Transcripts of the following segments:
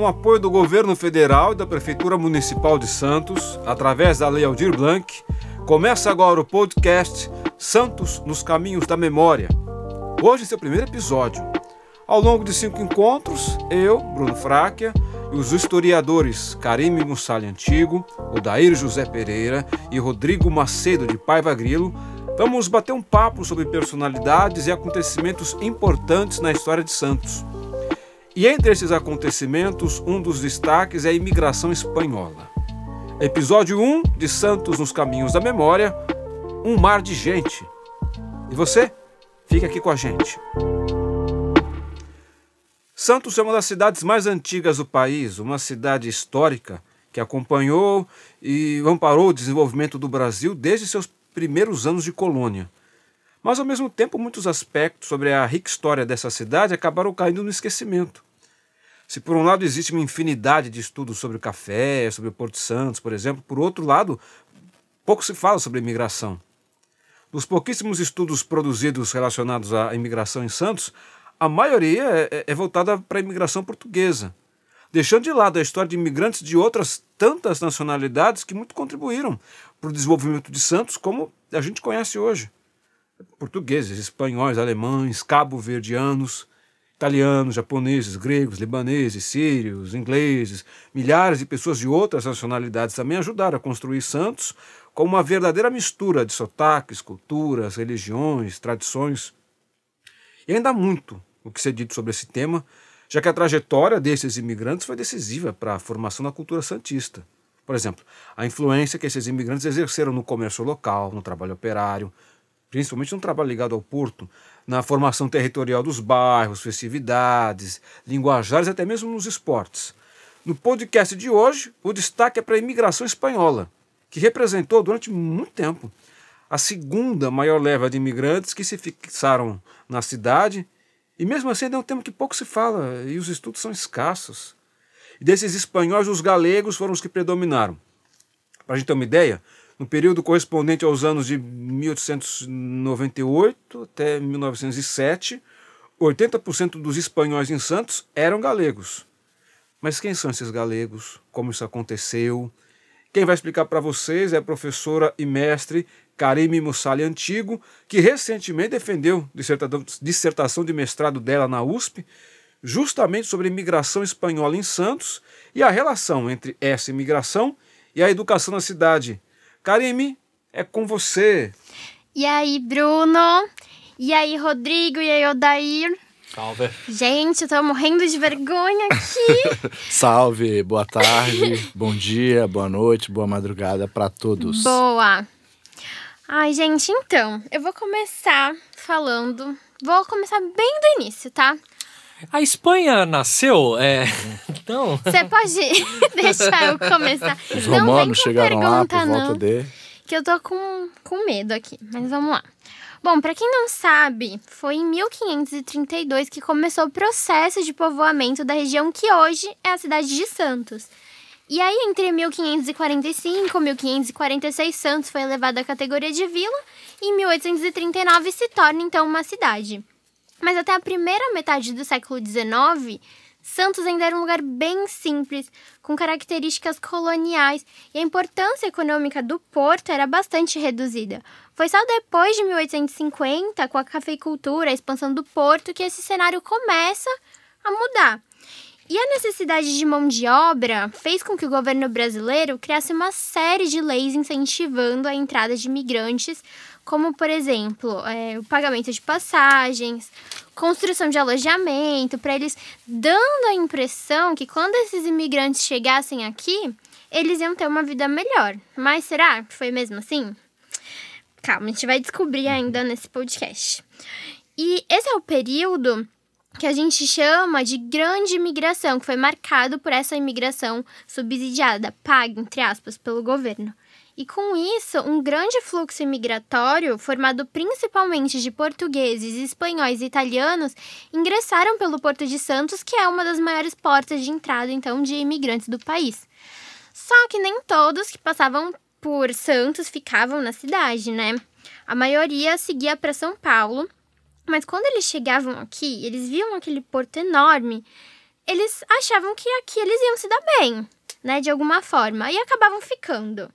Com o apoio do governo federal e da Prefeitura Municipal de Santos, através da Lei Aldir Blanc, começa agora o podcast Santos nos Caminhos da Memória. Hoje, seu primeiro episódio. Ao longo de cinco encontros, eu, Bruno Fráquia, e os historiadores Karime Mussali Antigo, Odair José Pereira e Rodrigo Macedo de Paiva Grilo vamos bater um papo sobre personalidades e acontecimentos importantes na história de Santos. E entre esses acontecimentos, um dos destaques é a imigração espanhola. Episódio 1 de Santos nos Caminhos da Memória Um Mar de Gente. E você? Fica aqui com a gente. Santos é uma das cidades mais antigas do país, uma cidade histórica que acompanhou e amparou o desenvolvimento do Brasil desde seus primeiros anos de colônia. Mas, ao mesmo tempo, muitos aspectos sobre a rica história dessa cidade acabaram caindo no esquecimento. Se, por um lado, existe uma infinidade de estudos sobre o café, sobre o Porto Santos, por exemplo, por outro lado, pouco se fala sobre a imigração. Dos pouquíssimos estudos produzidos relacionados à imigração em Santos, a maioria é, é, é voltada para a imigração portuguesa, deixando de lado a história de imigrantes de outras tantas nacionalidades que muito contribuíram para o desenvolvimento de Santos, como a gente conhece hoje. Portugueses, espanhóis, alemães, cabo-verdianos, italianos, japoneses, gregos, libaneses, sírios, ingleses, milhares de pessoas de outras nacionalidades também ajudaram a construir Santos como uma verdadeira mistura de sotaques, culturas, religiões, tradições. E ainda há muito o que ser dito sobre esse tema, já que a trajetória desses imigrantes foi decisiva para a formação da cultura santista. Por exemplo, a influência que esses imigrantes exerceram no comércio local, no trabalho operário, principalmente no trabalho ligado ao porto, na formação territorial dos bairros, festividades, linguajares, até mesmo nos esportes. No podcast de hoje, o destaque é para a imigração espanhola, que representou durante muito tempo a segunda maior leva de imigrantes que se fixaram na cidade e mesmo assim é um tema que pouco se fala e os estudos são escassos. E desses espanhóis, os galegos foram os que predominaram. Para a gente ter uma ideia, no período correspondente aos anos de 1898 até 1907, 80% dos espanhóis em Santos eram galegos. Mas quem são esses galegos? Como isso aconteceu? Quem vai explicar para vocês é a professora e mestre Karime Mussali Antigo, que recentemente defendeu dissertação de mestrado dela na USP, justamente sobre a imigração espanhola em Santos e a relação entre essa imigração e a educação na cidade. Karime, é com você. E aí, Bruno? E aí, Rodrigo? E aí, Odair? Salve. Gente, eu tô morrendo de vergonha aqui. Salve, boa tarde, bom dia, boa noite, boa madrugada para todos. Boa. Ai, gente, então, eu vou começar falando. Vou começar bem do início, tá? A Espanha nasceu, é. Então. Você pode deixar eu começar. Os não romanos vem com chegaram lá por pergunta, volta não, de. Que eu tô com, com medo aqui, mas vamos lá. Bom, para quem não sabe, foi em 1532 que começou o processo de povoamento da região que hoje é a cidade de Santos. E aí, entre 1545 e 1546, Santos foi elevado à categoria de vila e em 1839 se torna então uma cidade. Mas até a primeira metade do século XIX, Santos ainda era um lugar bem simples, com características coloniais, e a importância econômica do porto era bastante reduzida. Foi só depois de 1850, com a cafeicultura, a expansão do porto, que esse cenário começa a mudar. E a necessidade de mão de obra fez com que o governo brasileiro criasse uma série de leis incentivando a entrada de imigrantes, como, por exemplo, é, o pagamento de passagens, construção de alojamento, para eles dando a impressão que quando esses imigrantes chegassem aqui, eles iam ter uma vida melhor. Mas será que foi mesmo assim? Calma, a gente vai descobrir ainda nesse podcast. E esse é o período que a gente chama de grande imigração, que foi marcado por essa imigração subsidiada, paga, entre aspas, pelo governo. E com isso, um grande fluxo imigratório, formado principalmente de portugueses, espanhóis e italianos, ingressaram pelo Porto de Santos, que é uma das maiores portas de entrada, então, de imigrantes do país. Só que nem todos que passavam por Santos ficavam na cidade, né? A maioria seguia para São Paulo, mas quando eles chegavam aqui, eles viam aquele porto enorme, eles achavam que aqui eles iam se dar bem, né, de alguma forma, e acabavam ficando.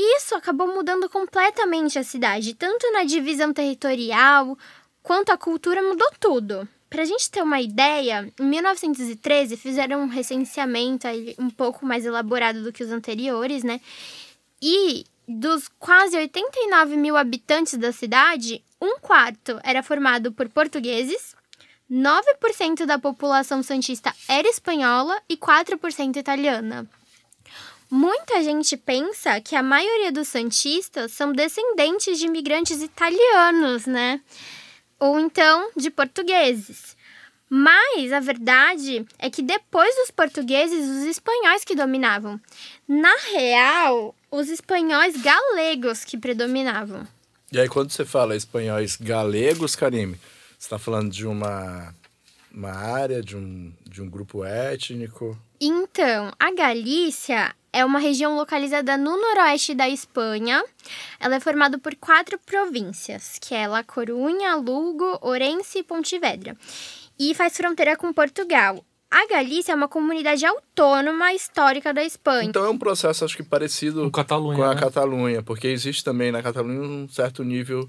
Isso acabou mudando completamente a cidade, tanto na divisão territorial quanto a cultura mudou tudo. Para a gente ter uma ideia, em 1913 fizeram um recenseamento um pouco mais elaborado do que os anteriores, né? E dos quase 89 mil habitantes da cidade, um quarto era formado por portugueses, 9% da população santista era espanhola e 4% italiana. Muita gente pensa que a maioria dos santistas são descendentes de imigrantes italianos, né? Ou então de portugueses. Mas a verdade é que depois dos portugueses, os espanhóis que dominavam. Na real, os espanhóis galegos que predominavam. E aí, quando você fala espanhóis galegos, Karime, você está falando de uma, uma área, de um, de um grupo étnico? Então, a Galícia é uma região localizada no noroeste da Espanha. Ela é formada por quatro províncias, que é La Corunha, Lugo, Orense e Pontevedra. E faz fronteira com Portugal. A Galícia é uma comunidade autônoma histórica da Espanha. Então é um processo, acho que parecido Com Catalunha, com a né? Catalunha, porque existe também na Catalunha um certo nível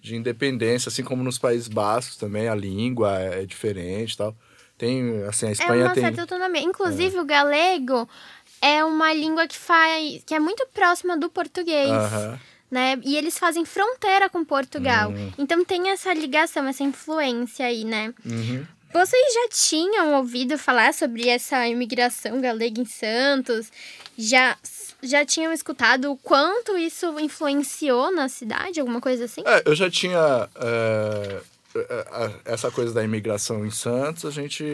de independência, assim como nos Países Bascos também, a língua é diferente e tal. Tem, assim, a é Espanha uma tem... certa autonomia. Inclusive, o galego é uma língua que faz que é muito próxima do português. Né? E eles fazem fronteira com Portugal. Hum. Então tem essa ligação, essa influência aí, né? Uhum. Vocês já tinham ouvido falar sobre essa imigração galega em Santos? Já, já tinham escutado o quanto isso influenciou na cidade? Alguma coisa assim? É, eu já tinha é, essa coisa da imigração em Santos, a gente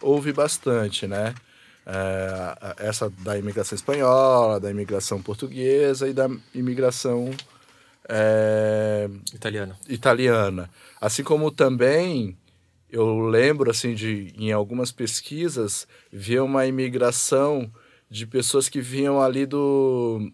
ouve bastante, né? É, essa da imigração espanhola, da imigração portuguesa e da imigração é, Italiano. italiana. Assim como também eu lembro assim de em algumas pesquisas ver uma imigração de pessoas que vinham ali do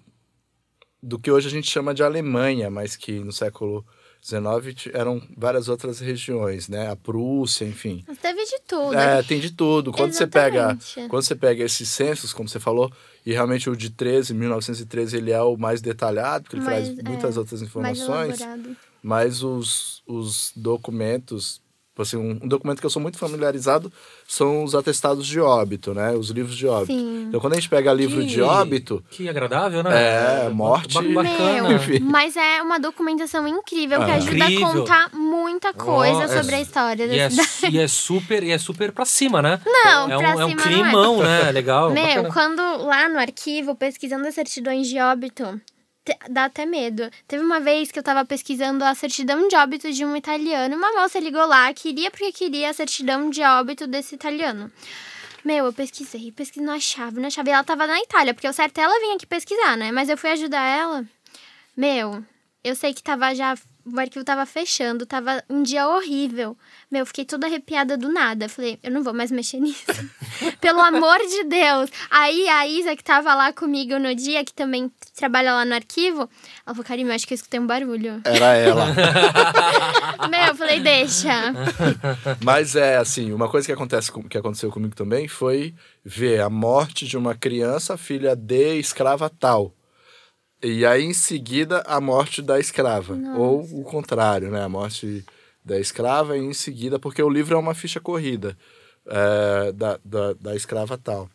do que hoje a gente chama de Alemanha, mas que no século XIX ti- eram várias outras regiões, né? A Prússia, enfim. Mas teve de tudo. né? É, tem de tudo. Quando você pega, quando você pega esses censos, como você falou, e realmente o de 13, 1913, ele é o mais detalhado, porque ele Mais, traz é, muitas outras Mais informações elaborado. mas os, os documentos, assim, um, um documento que eu sou muito familiarizado são os atestados de óbito, né? Os livros de óbito. Sim. Então, quando a gente pega livro Que- de óbito, Que agradável, né? É, morte- Ba- Bacana. Meu, Enfim. mas é uma documentação incrível que Ah. ajuda Incrível. a contar muita coisa é sobre a su- história da E é, cidade. e é super, e é super pra cima, né? Não, é um, pra é um cima não é. climão, né? Legal. Meu, bacana. quando lá no arquivo, pesquisando as certidões de óbito, dá até medo. Teve uma vez que eu tava pesquisando a certidão de óbito de um italiano. Uma moça ligou lá, queria porque queria a certidão de óbito desse italiano. Meu, eu pesquisei, pesquisei, não achava, não achava. E ela tava na Itália, porque o certo é ela vir aqui pesquisar, né? Mas eu fui ajudar ela. Meu, eu sei que tava já. O arquivo tava fechando, tava um dia horrível. Meu, eu fiquei toda arrepiada do nada. Falei, eu não vou mais mexer nisso. Pelo amor de Deus. Aí a Isa, que tava lá comigo no dia, que também trabalha lá no arquivo, ela falou, Karime, eu acho que eu escutei um barulho. era ela. Meu, eu falei, deixa. mas é assim, uma coisa que, acontece, que aconteceu comigo também foi ver a morte de uma criança, filha de escrava tal. E aí, em seguida, a morte da escrava. Ou o contrário, né? A morte da escrava e em seguida, porque o livro é uma ficha corrida é, da, da, da escrava tal.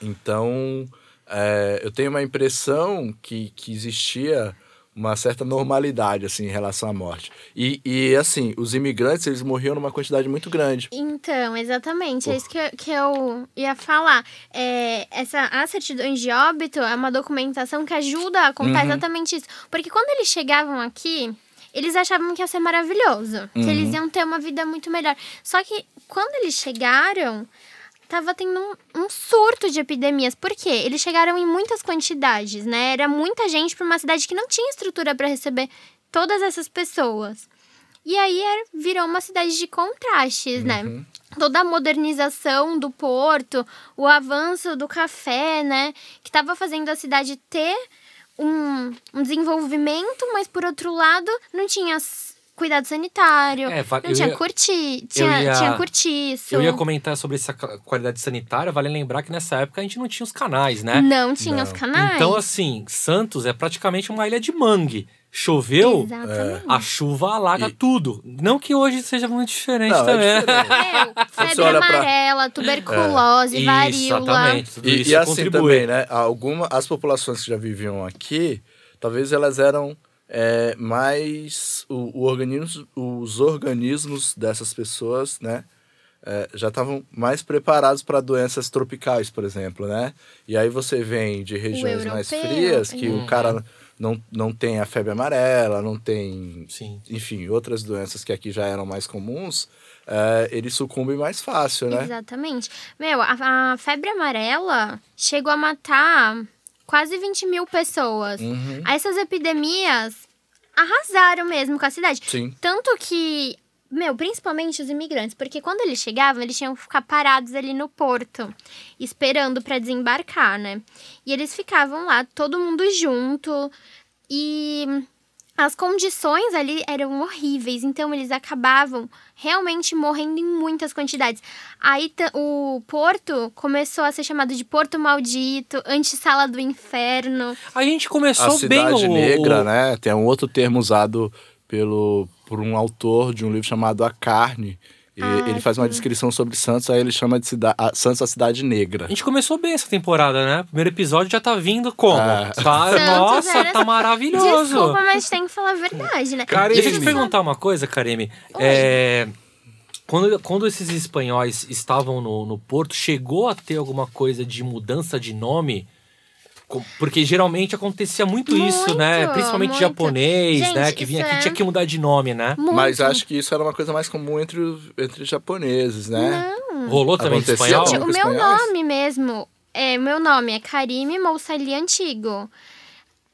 Então, é, eu tenho uma impressão que, que existia uma certa normalidade, assim, em relação à morte. E, e, assim, os imigrantes, eles morriam numa quantidade muito grande. Então, exatamente, é isso que eu, que eu ia falar. É, essa, as certidões de óbito é uma documentação que ajuda a contar exatamente isso. Porque quando eles chegavam aqui, eles achavam que ia ser maravilhoso, que eles iam ter uma vida muito melhor. Só que quando eles chegaram, tava tendo um, um surto de epidemias. Por quê? Eles chegaram em muitas quantidades, né? Era muita gente para uma cidade que não tinha estrutura para receber todas essas pessoas. E aí virou uma cidade de contrastes, né? Toda a modernização do porto, o avanço do café, né? Que estava fazendo a cidade ter um, um desenvolvimento, mas por outro lado não tinha cuidado sanitário, É, não tinha ia- curti, tinha, ia- tinha cortiço. Eu ia comentar sobre essa qualidade sanitária, vale lembrar que nessa época a gente não tinha os canais, né? Não tinha Não. os canais. Então, assim, Santos é praticamente uma ilha de mangue. Choveu, Exatamente. a chuva alaga E- tudo. Não que hoje seja muito diferente Não, também. é diferente. Meu, você febre olha pra- amarela, tuberculose, varíola. Exatamente. Tudo E, isso e assim contribui. também, né? Alguma, as populações que já viviam aqui, talvez elas eram é, mais. O, o organismo, os organismos dessas pessoas, né? é, já estavam mais preparados para doenças tropicais, por exemplo, né? E aí você vem de regiões mais frias, que uhum. o cara não, não tem a febre amarela, não tem Sim. enfim, outras doenças que aqui já eram mais comuns, é, ele sucumbe mais fácil, né? Exatamente. Meu, a, a febre amarela chegou a matar quase 20 mil pessoas. Uhum. Essas epidemias arrasaram mesmo com a cidade. Sim. Tanto que, meu, principalmente os imigrantes, porque quando eles chegavam, eles tinham que ficar parados ali no porto, esperando para desembarcar, né? E eles ficavam lá, todo mundo junto, e as condições ali eram horríveis, então eles acabavam realmente morrendo em muitas quantidades. Aí o porto começou a ser chamado de Porto Maldito, Antessala do Inferno. A gente A começou bem cidade o, negra, o- né? Tem um outro termo usado pelo, por um autor de um livro chamado A Carne. E Ah, ele faz uma descrição sobre Santos, aí ele chama de cida a, Santos a cidade negra. A gente começou bem essa temporada, né? Primeiro episódio já tá vindo como? Ah. Tá- Santos nossa, era- tá maravilhoso. Desculpa, mas tem que falar a verdade, né? Cara, Deixa eu te Karime. perguntar uma coisa, Karime. É, quando, quando esses espanhóis estavam no, no Porto, chegou a ter alguma coisa de mudança de nome? Porque geralmente acontecia muito, isso, né? Muito, Principalmente muito. japonês, Gente, né? Que vinha aqui, é- tinha que mudar de nome, né? Muito. Mas acho que isso era uma coisa mais comum entre, entre japoneses, né? Rolou também Aconteceu? espanhol? Gente, o meu espanhóis? nome mesmo, é, o meu nome é Karime Moussali Antigo.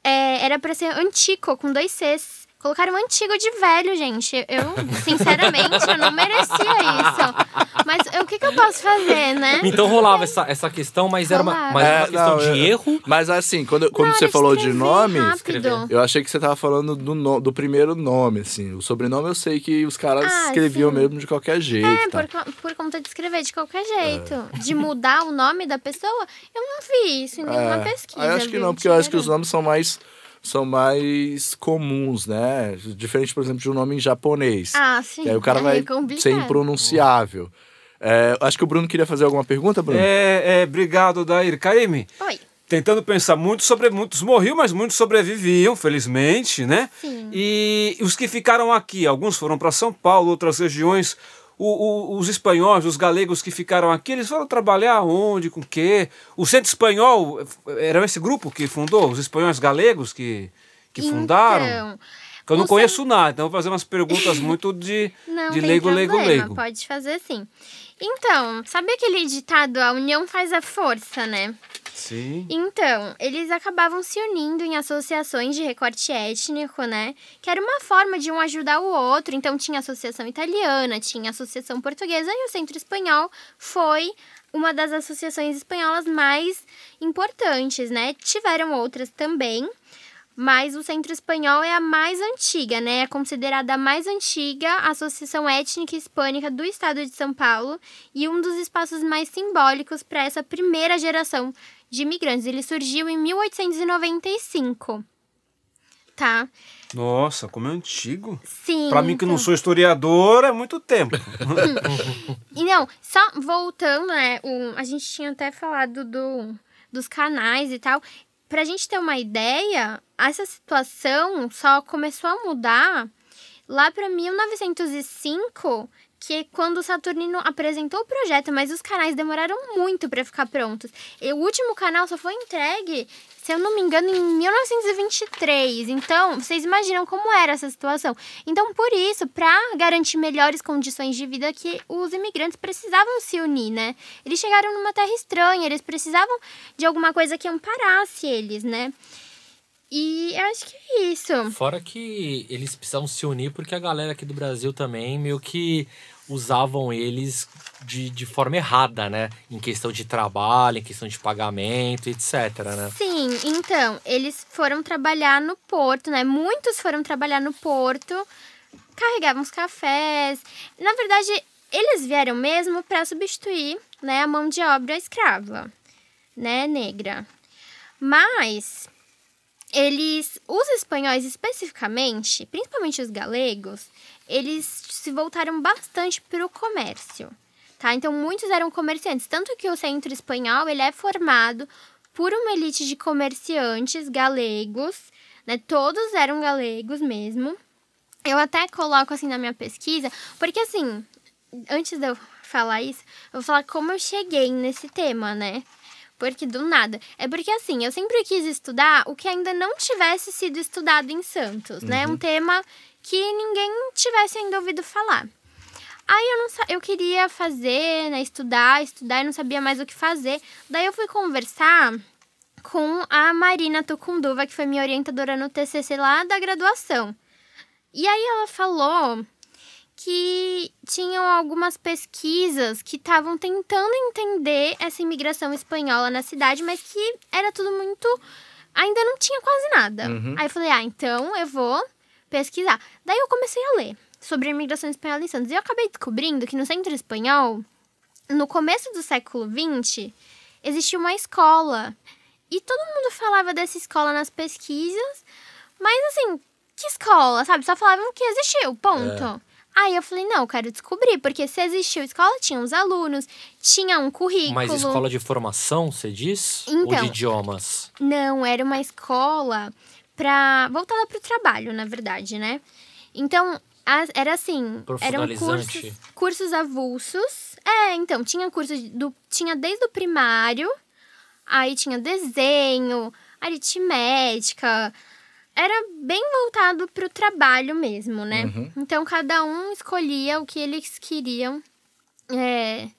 É, era pra ser Antico, com dois Cs. Colocaram Antigo de velho, gente. Eu, sinceramente, eu não merecia isso. Mas o que, que eu posso fazer, né? Então rolava essa, essa questão, mas era uma, Rolava. mas era uma É, questão não, de é- erro. Mas assim, quando, quando Na você falou de escrever nome, rápido. eu achei que você tava falando do, no- do primeiro nome, assim. O sobrenome eu sei que os caras Ah, escreviam sim. mesmo de qualquer jeito. É, tá? por, co- por conta de escrever de qualquer jeito. De mudar o nome da pessoa, eu não vi isso em nenhuma É. pesquisa. Eu acho que viu? não, porque eu acho que os nomes são mais são mais comuns, né? Diferente, por exemplo, de um nome em japonês. Ah, sim. que aí o cara vai é complicado. ser impronunciável. É, acho que o Bruno queria fazer alguma pergunta, Bruno? É, é, obrigado, Dair. Karime, Oi. tentando pensar muito sobre muitos morriam, mas muitos sobreviviam, felizmente, né? Sim. E os que ficaram aqui, alguns foram para São Paulo, outras regiões. O- o- os espanhóis, os galegos que ficaram aqui, eles foram trabalhar onde, com quê? O Centro Espanhol era esse grupo que fundou, os espanhóis galegos que, que fundaram? Então, Que eu não conheço nada, então vou fazer umas perguntas muito de, Não de tem leigo, leigo, leigo. Pode fazer sim. Então, sabe aquele ditado, a união faz a força, né? Sim. Então, eles acabavam se unindo em associações de recorte étnico, né? Que era uma forma de um ajudar o outro. Então, tinha a associação italiana, tinha a associação portuguesa e o Centro Espanhol foi uma das associações espanholas mais importantes, né? Tiveram outras também, mas o Centro Espanhol é a mais antiga, né? É considerada a mais antiga associação étnica hispânica do estado de São Paulo e um dos espaços mais simbólicos para essa primeira geração de imigrantes. Ele surgiu em 1895. Tá? Nossa, como é antigo. Sim. Pra mim que não sou historiador, é muito tempo. E não, só voltando, né? O, a gente tinha até falado do, dos canais e tal. Pra gente ter uma ideia, essa situação só começou a mudar lá pra 1905, que quando o Saturnino apresentou o projeto, mas os canais demoraram muito pra ficar prontos. E o último canal só foi entregue, se eu não me engano, em 1923. Então, vocês imaginam como era essa situação. Então, por isso, pra garantir melhores condições de vida, que os imigrantes precisavam se unir, né? Eles chegaram numa terra estranha, eles precisavam de alguma coisa que amparasse eles, né? E eu acho que é isso. Fora que eles precisavam se unir porque a galera aqui do Brasil também meio que usavam eles de, de forma errada, né? Em questão de trabalho, em questão de pagamento, etc, né? Sim, então, eles foram trabalhar no porto, né? Muitos foram trabalhar no porto carregavam os cafés. Na verdade, eles vieram mesmo para substituir né, a mão de obra escrava, né, negra. Mas eles, os espanhóis especificamente, principalmente os galegos, eles se voltaram bastante para o comércio, tá? Então muitos eram comerciantes, tanto que o centro espanhol ele é formado por uma elite de comerciantes galegos, né? Todos eram galegos mesmo. Eu até coloco assim na minha pesquisa, porque assim, antes de eu falar isso, eu vou falar como eu cheguei nesse tema, né? Porque do nada. É porque assim, eu sempre quis estudar o que ainda não tivesse sido estudado em Santos, uhum. né? Um tema que ninguém tivesse ainda ouvido falar. Aí eu não eu queria fazer, né, estudar, estudar e não sabia mais o que fazer. Daí eu fui conversar com a Marina Tucunduva, que foi minha orientadora no TCC lá da graduação. E aí ela falou que tinham algumas pesquisas que estavam tentando entender essa imigração espanhola na cidade, mas que era tudo muito. ainda não tinha quase nada. Uhum. Aí eu falei, ah, então eu vou pesquisar. Daí eu comecei a ler sobre a imigração espanhola em Santos. E eu acabei descobrindo que no centro espanhol, no começo do século XX, existia uma escola. E todo mundo falava dessa escola nas pesquisas, mas assim, que escola, sabe? Só falavam que existiu, ponto. É. Aí eu falei, não, eu quero descobrir, porque se existiu escola, tinha uns alunos, tinha um currículo. Mas escola de formação, você diz? Então, Ou de então, idiomas? Não, era uma escola para voltada para o trabalho, na verdade, né? Então, era assim, eram cursos, cursos avulsos. É, então, tinha curso do tinha desde o primário, aí tinha desenho, aritmética, era bem voltado para o trabalho mesmo, né? Uhum. Então cada um escolhia o que eles queriam é,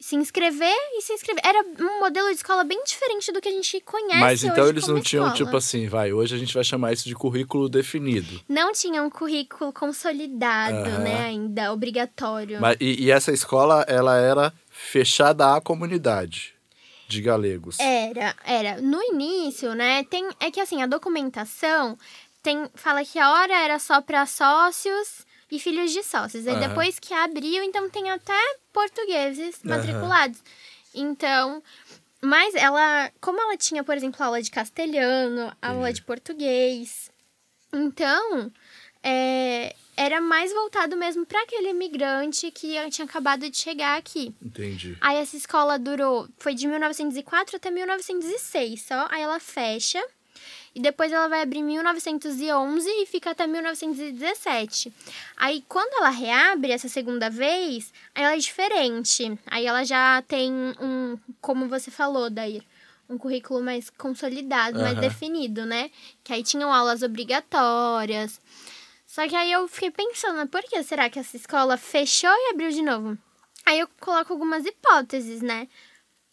se inscrever e se inscrever. Era um modelo de escola bem diferente do que a gente conhece. Mas então eles não tinham, tipo assim, vai, hoje a gente vai chamar isso de currículo definido. Não tinha um currículo consolidado, uhum. né, ainda, obrigatório. Mas, e, e essa escola, ela era fechada à comunidade de galegos. Era, era. No início, né, tem é que assim, a documentação tem fala que a hora era só para sócios e filhos de sócios. Aí uhum. depois que abriu, então tem até portugueses matriculados. Uhum. Então, mas ela, como ela tinha, por exemplo, aula de castelhano, aula de português, então é, era mais voltado mesmo para aquele imigrante que tinha acabado de chegar aqui. Entendi. Aí essa escola durou, foi de 1904 até 1906 só, aí ela fecha. E depois ela vai abrir em 1911 e fica até 1917. Aí quando ela reabre essa segunda vez, aí ela é diferente. Aí ela já tem um, como você falou, Dair, um currículo mais consolidado, uhum. mais definido, né? Que aí tinham aulas obrigatórias. Só que aí eu fiquei pensando, por que será que essa escola fechou e abriu de novo? Aí eu coloco algumas hipóteses, né?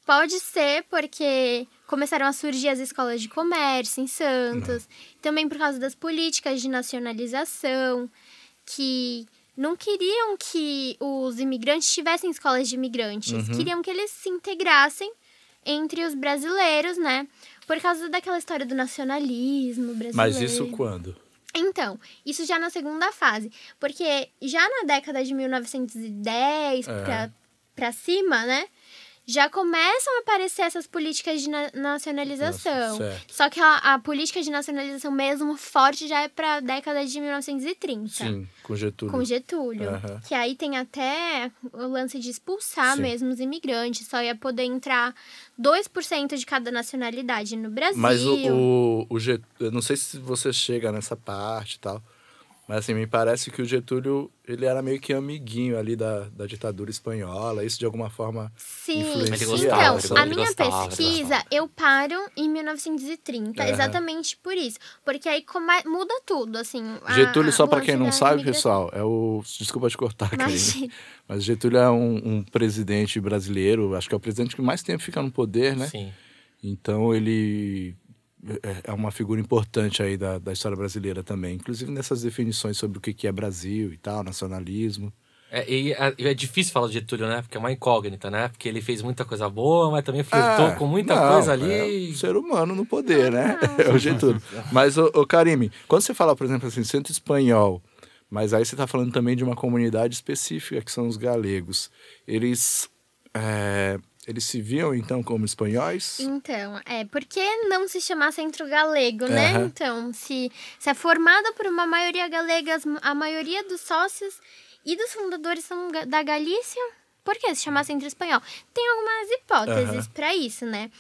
Pode ser porque começaram a surgir as escolas de comércio em Santos, não. também por causa das políticas de nacionalização, que não queriam que os imigrantes tivessem escolas de imigrantes, uhum. queriam que eles se integrassem entre os brasileiros, né? Por causa daquela história do nacionalismo brasileiro. Mas isso quando? Então, isso já na segunda fase. Porque já na década de 1910 é. pra, pra cima, né? Já começam a aparecer essas políticas de na nacionalização. Nossa, Só que a, a, política de nacionalização mesmo forte já é para a década de 1930. Sim, com Getúlio. Com Getúlio. Uhum. Que aí tem até o lance de expulsar Sim. mesmo os imigrantes. Só ia poder entrar 2% de cada nacionalidade no Brasil. Mas o, o, o Getúlio, não sei se você chega nessa parte e tal, mas assim, me parece que o Getúlio, ele era meio que amiguinho ali da, da ditadura espanhola, isso de alguma forma Sim, então, a minha gostava, pesquisa, eu paro em 1930, é. exatamente por isso. Porque aí come, muda tudo, assim. Getúlio, só para quem não sabe, pessoal, é o... Desculpa te cortar, Karine. Mas Getúlio é um, um presidente brasileiro, acho que é o presidente que mais tempo fica no poder, né? Sim. Então ele é, é uma figura importante aí da, da história brasileira também, inclusive nessas definições sobre o que é Brasil e tal, nacionalismo. É, e é, é, difícil falar de Getúlio, né? Porque é uma incógnita, né? Porque ele fez muita coisa boa, mas também flertou é, com muita não, coisa ali. É um ser humano no poder, né? É o Getúlio. Mas, o, o Karime, quando você fala, por exemplo, assim, centro espanhol, Mas aí você está falando também de uma comunidade específica, que são os galegos. Eles, é, eles se viam, então, como espanhóis? Então, é, por que não se chamar Centro Galego, né? Aham. Então, se, se é formada por uma maioria galega, a maioria dos sócios e dos fundadores são da Galícia, por que se chamar Centro Espanhol? Tem algumas hipóteses Aham. para isso, né?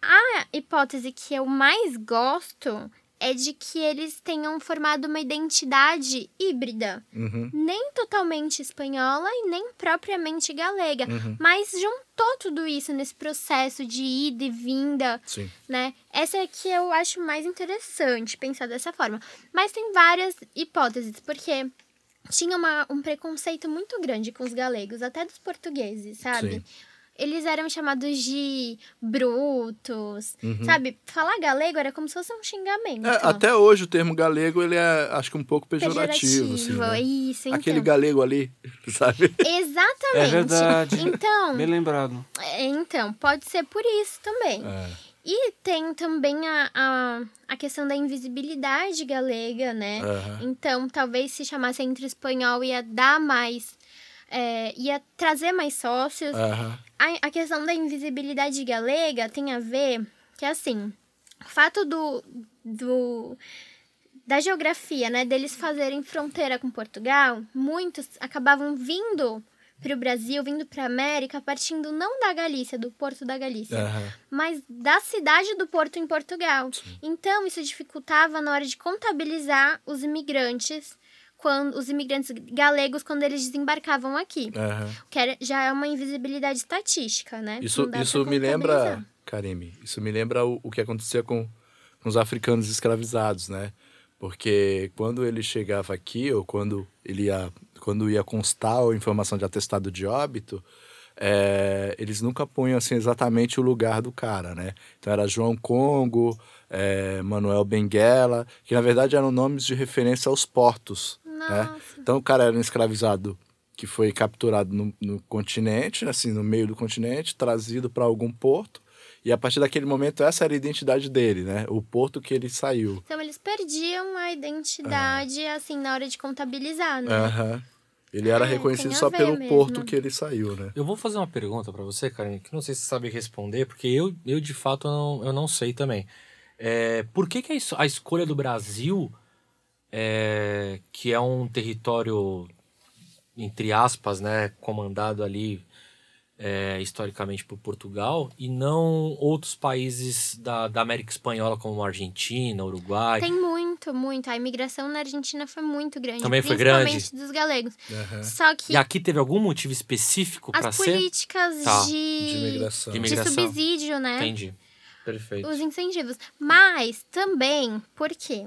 A hipótese que eu mais gosto é de que eles tenham formado uma identidade híbrida Uhum. nem totalmente espanhola e nem propriamente galega, Uhum. mas juntou tudo isso nesse processo de ida e vinda, Sim. né? Essa é que eu acho mais interessante pensar dessa forma. Mas tem várias hipóteses, porque tinha uma- um preconceito muito grande com os galegos, até dos portugueses, sabe? Sim. Eles eram chamados de brutos, Uhum. sabe? Falar galego era como se fosse um xingamento. É, até hoje o termo galego, ele é, acho que um pouco pejorativo, assim, né? isso, então. Aquele galego ali, sabe? Exatamente. É verdade. Então, Bem lembrado. é, então, pode ser por isso também. É. E tem também a, a, a questão da invisibilidade galega, né? Aham. Então, talvez se chamasse entre espanhol ia dar mais. É, ia trazer mais sócios. Aham. A, a questão da invisibilidade galega tem a ver que, assim, o fato do, do da geografia, né, deles fazerem fronteira com Portugal, muitos acabavam vindo para o Brasil, vindo para a América, partindo não da Galícia, do Porto da Galícia, Aham. mas da cidade do Porto em Portugal. Então, isso dificultava na hora de contabilizar os imigrantes, quando os imigrantes galegos quando eles desembarcavam aqui. Aham. Que era- já é uma invisibilidade estatística, né? Isso, isso me lembra. Karime, isso me lembra o, o que acontecia com, com os africanos escravizados, né? Porque quando ele chegava aqui, ou quando ele ia, quando ia constar a informação de atestado de óbito, é, eles nunca punham assim, exatamente o lugar do cara, né? Então era João Congo, é, Manuel Benguela, que na verdade eram nomes de referência aos portos, né? Então o cara era um escravizado que foi capturado no, no continente, assim, no meio do continente, trazido para algum porto. E a partir daquele momento, essa era a identidade dele, né? O porto que ele saiu. Então eles perdiam a identidade, assim, na hora de contabilizar, né? Aham. Ele era É, reconhecido só pelo mesmo. porto que ele saiu, né? Eu vou fazer uma pergunta pra você, Karen, que não sei se você sabe responder, porque eu, eu de fato, eu não, eu não sei também. É, por que, que a, a escolha do Brasil, é, que é um território, entre aspas, né, comandado ali é, historicamente por Portugal, e não outros países da, da América Espanhola, como Argentina, Uruguai? Tem muito, muito. A imigração na Argentina foi muito grande. Também foi principalmente dos galegos. Aham. Só que E aqui teve algum motivo específico para as ser? políticas Tá. de, De imigração. De subsídio, né? Entendi. Perfeito. os incentivos. Mas também, por quê?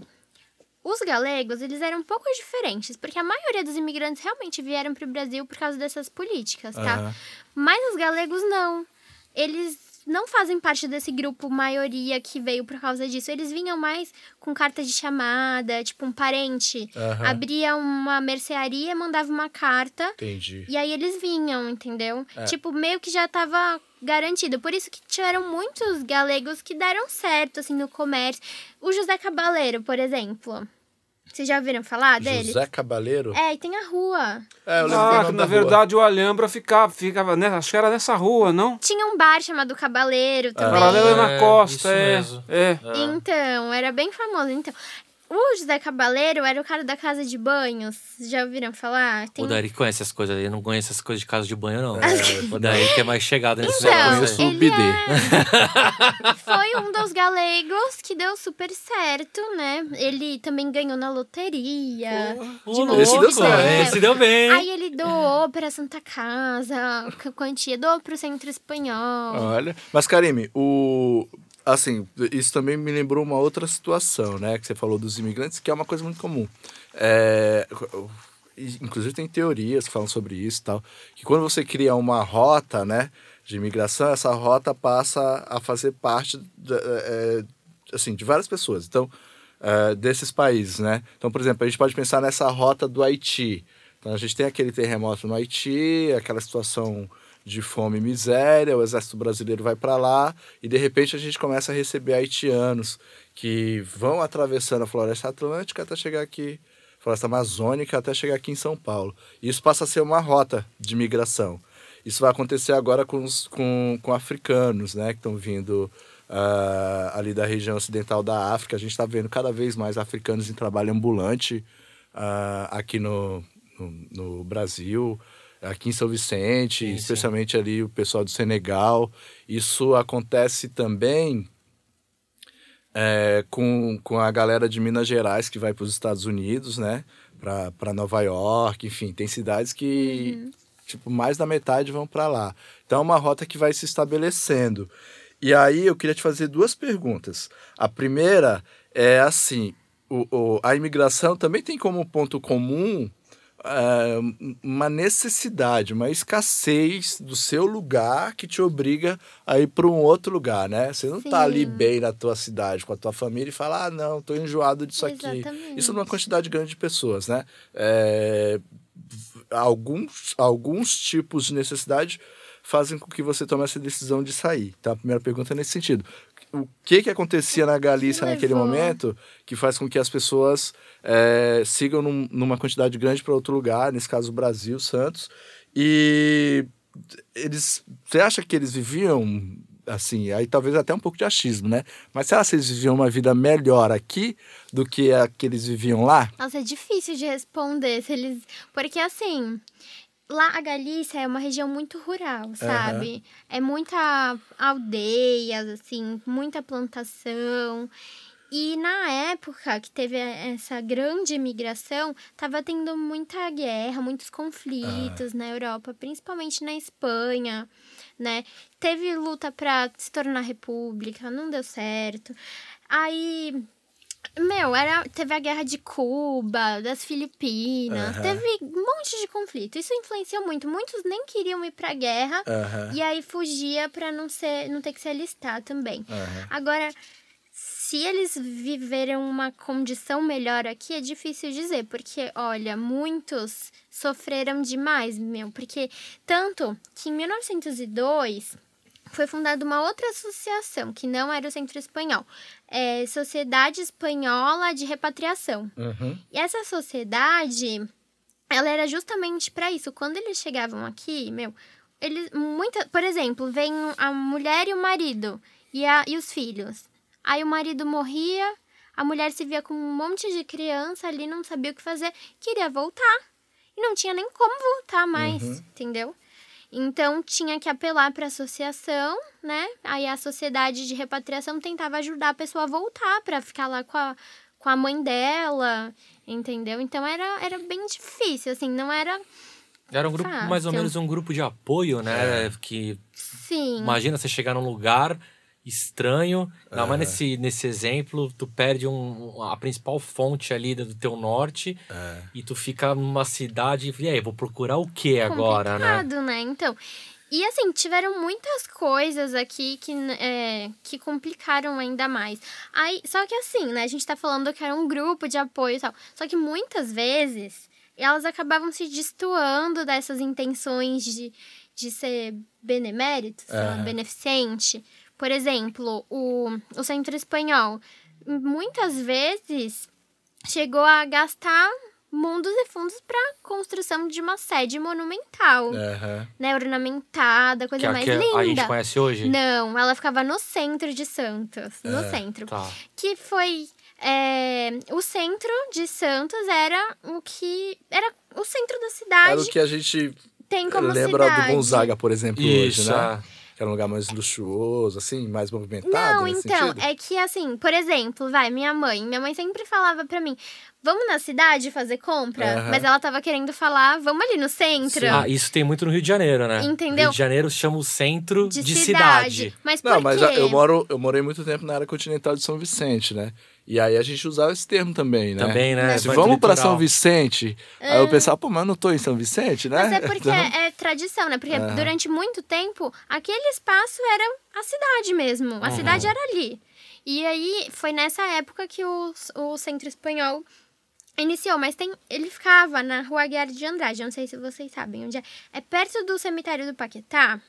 Os galegos, eles eram um pouco diferentes, porque a maioria dos imigrantes realmente vieram para o Brasil por causa dessas políticas, tá? Aham. Mas os galegos não. Eles não fazem parte desse grupo maioria que veio por causa disso. Eles vinham mais com carta de chamada, tipo um parente. Aham. Abria uma mercearia, mandava uma carta Entendi. e aí eles vinham, entendeu? Tipo, meio que já tava garantido. Por isso que tiveram muitos galegos que deram certo, assim, no comércio. O José Cabaleiro, por exemplo. Vocês já ouviram falar dele? José Cabaleiro? É, e tem a rua. É, eu lembro Ah, na rua. verdade o Alhambra ficava, ficava nessa, acho que era nessa rua, não? Tinha um bar chamado Cabaleiro também. Paralela É, na costa, isso é. mesmo. É. Então, era bem famoso. Então, o José Cabaleiro era o cara da casa de banhos. Já ouviram falar? Tem... O Dari conhece as coisas, ele não conhece as coisas de casa de banho, não. o Dari que é mais chegado nesse Então, negócio. ele é- foi um dos galegos que deu super certo, né? Ele também ganhou na loteria. Ô, de louco, Esse deu certo. Esse deu bem. Aí ele doou pra Santa Casa, a quantia doou pro Centro Espanhol. Olha. Mas, Karime, o. Assim, isso também me lembrou uma outra situação, né? Que você falou dos imigrantes, que é uma coisa muito comum. É, Inclusive tem teorias que falam sobre isso e tal. Que quando você cria uma rota, né? De imigração, essa rota passa a fazer parte da- é, assim, de várias pessoas. Então, é, desses países, né? Então, por exemplo, a gente pode pensar nessa rota do Haiti. Então, a gente tem aquele terremoto no Haiti, aquela situação de fome e miséria, o exército brasileiro vai para lá e de repente a gente começa a receber haitianos que vão atravessando a floresta atlântica até chegar aqui floresta amazônica até chegar aqui em São Paulo. Isso passa a ser uma rota de migração. Isso vai acontecer agora com, os, com, com africanos, né, que estão vindo uh, ali da região ocidental da África. A gente está vendo cada vez mais africanos em trabalho ambulante uh, aqui no, no, no, Brasil, aqui em São Vicente, sim, especialmente sim. ali o pessoal do Senegal. Isso acontece também é, com, com a galera de Minas Gerais que vai para os Estados Unidos, né? Para Nova York, enfim, tem cidades que uhum. tipo mais da metade vão para lá. Então é uma rota que vai se estabelecendo. E aí eu queria te fazer duas perguntas. A primeira é assim: o, o a imigração também tem como ponto comum é, uma necessidade, uma escassez do seu lugar que te obriga a ir para um outro lugar, né? Você não está ali bem na tua cidade com a tua família e fala, ah, não, estou enjoado disso Exatamente. aqui. Isso numa quantidade grande de pessoas, né? É, alguns, alguns tipos de necessidade fazem com que você tome essa decisão de sair. Então, a primeira pergunta é nesse sentido o que que acontecia na Galícia naquele momento que faz com que as pessoas é, sigam num, numa quantidade grande para outro lugar, nesse caso o Brasil, Santos, e eles, você acha que eles viviam assim, aí talvez até um pouco de achismo, né? Mas será que eles viviam uma vida melhor aqui do que a que eles viviam lá? Nossa, é difícil de responder se eles, porque assim, lá a Galícia é uma região muito rural, sabe? Uhum. É muita aldeias, assim, muita plantação. E na época que teve essa grande imigração, tava tendo muita guerra, muitos conflitos na Europa, principalmente na Espanha, né? Teve luta para se tornar república, não deu certo. Aí meu, era, teve a guerra de Cuba, das Filipinas, uhum. teve um monte de conflito. Isso influenciou muito. Muitos nem queriam ir pra guerra uhum. e aí fugia pra não, ser, não ter que se alistar também. Uhum. Agora, se eles viveram uma condição melhor aqui, é difícil dizer, porque, olha, muitos sofreram demais, meu, porque tanto que em 1902 foi fundada uma outra associação, que não era o Centro Espanhol, é Sociedade Espanhola de Repatriação. Uhum. E essa sociedade, ela era justamente para isso. Quando eles chegavam aqui, meu, eles muita, por exemplo, vem a mulher e o marido e, a, e os filhos. Aí o marido morria, a mulher se via com um monte de criança ali, não sabia o que fazer, queria voltar. E não tinha nem como voltar mais, uhum. entendeu? Então tinha que apelar para a associação, né? Aí a sociedade de repatriação tentava ajudar a pessoa a voltar para ficar lá com a, com a mãe dela, entendeu? Então era, era bem difícil, assim, não era. Era um grupo, fácil. mais ou menos um grupo de apoio, né? É. Que. Sim. Imagina você chegar num lugar estranho. Não, mas nesse, nesse exemplo, tu perde um, a principal fonte ali do teu norte é. e tu fica numa cidade e aí, vou procurar o que agora, né? né? Então. E assim, tiveram muitas coisas aqui que, é, que complicaram ainda mais. Aí, só que assim, né? A gente tá falando que era um grupo de apoio e tal. Só que muitas vezes elas acabavam se destoando dessas intenções de, de ser benemérito, é. beneficente. Por exemplo, o, o Centro Espanhol muitas vezes chegou a gastar mundos e fundos para construção de uma sede monumental, uhum. né, ornamentada, coisa que, mais que linda. A gente conhece hoje? Não, ela ficava no centro de Santos, é, no centro, tá. que foi é, o centro de Santos era o que era o centro da cidade. Era o que a gente tem como lembra cidade. do Gonzaga, por exemplo, Isso, hoje, né? É que era um lugar mais luxuoso, assim, mais movimentado? Não, então, sentido? é que assim, por exemplo, vai, minha mãe. Minha mãe sempre falava pra mim: vamos na cidade fazer compra? Uhum. Mas ela tava querendo falar, vamos ali no centro. Sim. Ah, isso tem muito no Rio de Janeiro, né? Entendeu? Rio de Janeiro chama o centro de, de cidade. cidade. Mas por Não, quê? mas eu moro, eu morei muito tempo na área continental de São Vicente, né? E aí a gente usava esse termo também, né? Também, né? Se vamos para São Vicente, é. aí eu pensava, pô, mas eu não tô em São Vicente, né? Mas é porque então... é, tradição, né? Porque uhum. durante muito tempo, aquele espaço era a cidade mesmo. A uhum. cidade era ali. E aí foi nessa época que o, o Centro Espanhol iniciou, mas tem, ele ficava na Rua Guiar de Andrade, não sei se vocês sabem onde é. É perto do cemitério do Paquetá.